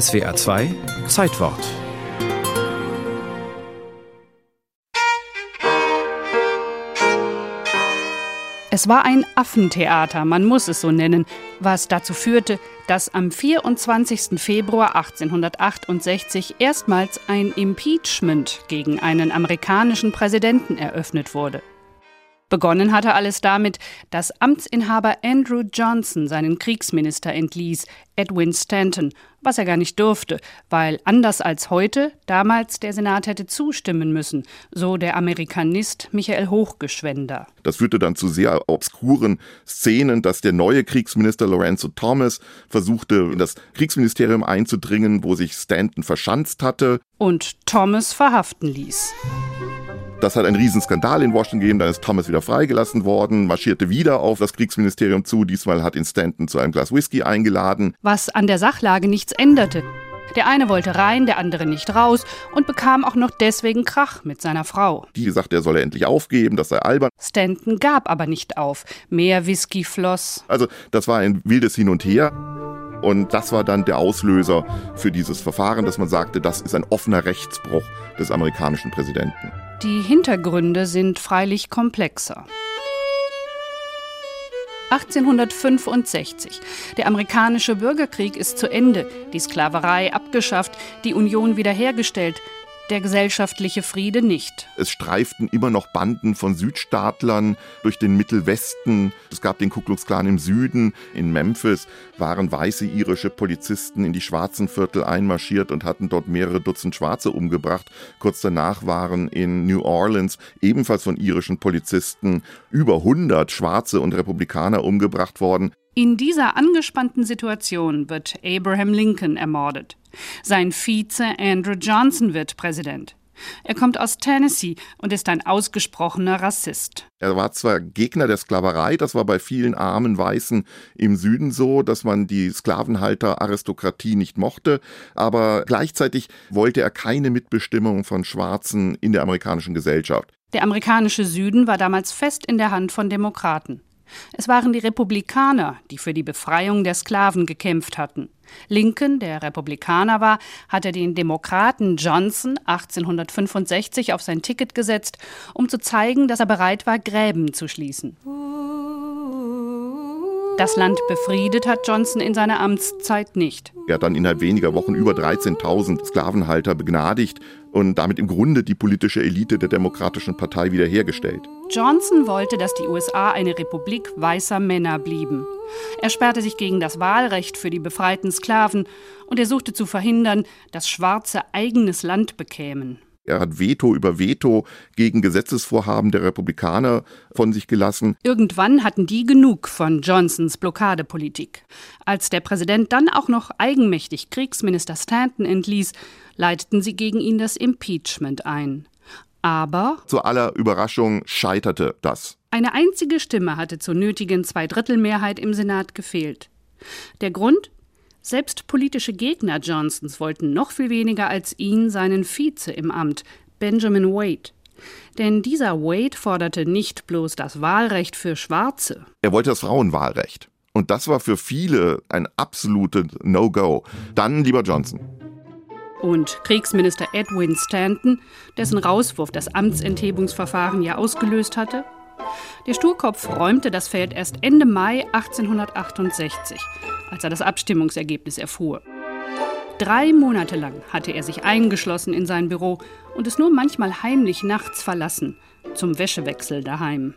SWA 2 Zeitwort Es war ein Affentheater, man muss es so nennen, was dazu führte, dass am 24. Februar 1868 erstmals ein Impeachment gegen einen amerikanischen Präsidenten eröffnet wurde. Begonnen hatte alles damit, dass Amtsinhaber Andrew Johnson seinen Kriegsminister entließ, Edwin Stanton, was er gar nicht durfte, weil anders als heute damals der Senat hätte zustimmen müssen, so der Amerikanist Michael Hochgeschwender. Das führte dann zu sehr obskuren Szenen, dass der neue Kriegsminister Lorenzo Thomas versuchte, in das Kriegsministerium einzudringen, wo sich Stanton verschanzt hatte. Und Thomas verhaften ließ. Das hat einen Riesenskandal in Washington gegeben. Dann ist Thomas wieder freigelassen worden, marschierte wieder auf das Kriegsministerium zu. Diesmal hat ihn Stanton zu einem Glas Whisky eingeladen. Was an der Sachlage nichts änderte. Der eine wollte rein, der andere nicht raus und bekam auch noch deswegen Krach mit seiner Frau. Die sagte, er solle endlich aufgeben, das sei albern. Stanton gab aber nicht auf. Mehr Whisky floss. Also, das war ein wildes Hin und Her. Und das war dann der Auslöser für dieses Verfahren, dass man sagte, das ist ein offener Rechtsbruch des amerikanischen Präsidenten. Die Hintergründe sind freilich komplexer. 1865. Der amerikanische Bürgerkrieg ist zu Ende, die Sklaverei abgeschafft, die Union wiederhergestellt, der gesellschaftliche Friede nicht. Es streiften immer noch Banden von Südstaatlern durch den Mittelwesten. Es gab den Ku Klux Klan im Süden. In Memphis waren weiße irische Polizisten in die schwarzen Viertel einmarschiert und hatten dort mehrere Dutzend Schwarze umgebracht. Kurz danach waren in New Orleans ebenfalls von irischen Polizisten über 100 Schwarze und Republikaner umgebracht worden. In dieser angespannten Situation wird Abraham Lincoln ermordet. Sein Vize Andrew Johnson wird Präsident. Er kommt aus Tennessee und ist ein ausgesprochener Rassist. Er war zwar Gegner der Sklaverei, das war bei vielen armen Weißen im Süden so, dass man die Sklavenhalter-Aristokratie nicht mochte, aber gleichzeitig wollte er keine Mitbestimmung von Schwarzen in der amerikanischen Gesellschaft. Der amerikanische Süden war damals fest in der Hand von Demokraten. Es waren die Republikaner, die für die Befreiung der Sklaven gekämpft hatten. Lincoln, der Republikaner war, hatte den Demokraten Johnson 1865 auf sein Ticket gesetzt, um zu zeigen, dass er bereit war, Gräben zu schließen. Das Land befriedet hat Johnson in seiner Amtszeit nicht. Er hat dann innerhalb weniger Wochen über 13.000 Sklavenhalter begnadigt und damit im Grunde die politische Elite der Demokratischen Partei wiederhergestellt. Johnson wollte, dass die USA eine Republik weißer Männer blieben. Er sperrte sich gegen das Wahlrecht für die befreiten Sklaven und er suchte zu verhindern, dass Schwarze eigenes Land bekämen. Er hat Veto über Veto gegen Gesetzesvorhaben der Republikaner von sich gelassen. Irgendwann hatten die genug von Johnsons Blockadepolitik. Als der Präsident dann auch noch eigenmächtig Kriegsminister Stanton entließ, leiteten sie gegen ihn das Impeachment ein. Aber zu aller Überraschung scheiterte das. Eine einzige Stimme hatte zur nötigen Zweidrittelmehrheit im Senat gefehlt. Der Grund? Selbst politische Gegner Johnsons wollten noch viel weniger als ihn seinen Vize im Amt, Benjamin Wade. Denn dieser Wade forderte nicht bloß das Wahlrecht für Schwarze. Er wollte das Frauenwahlrecht. Und das war für viele ein absolutes No-Go. Dann lieber Johnson. Und Kriegsminister Edwin Stanton, dessen Rauswurf das Amtsenthebungsverfahren ja ausgelöst hatte? Der Sturkopf räumte das Feld erst Ende Mai 1868 als er das Abstimmungsergebnis erfuhr. Drei Monate lang hatte er sich eingeschlossen in sein Büro und es nur manchmal heimlich nachts verlassen, zum Wäschewechsel daheim.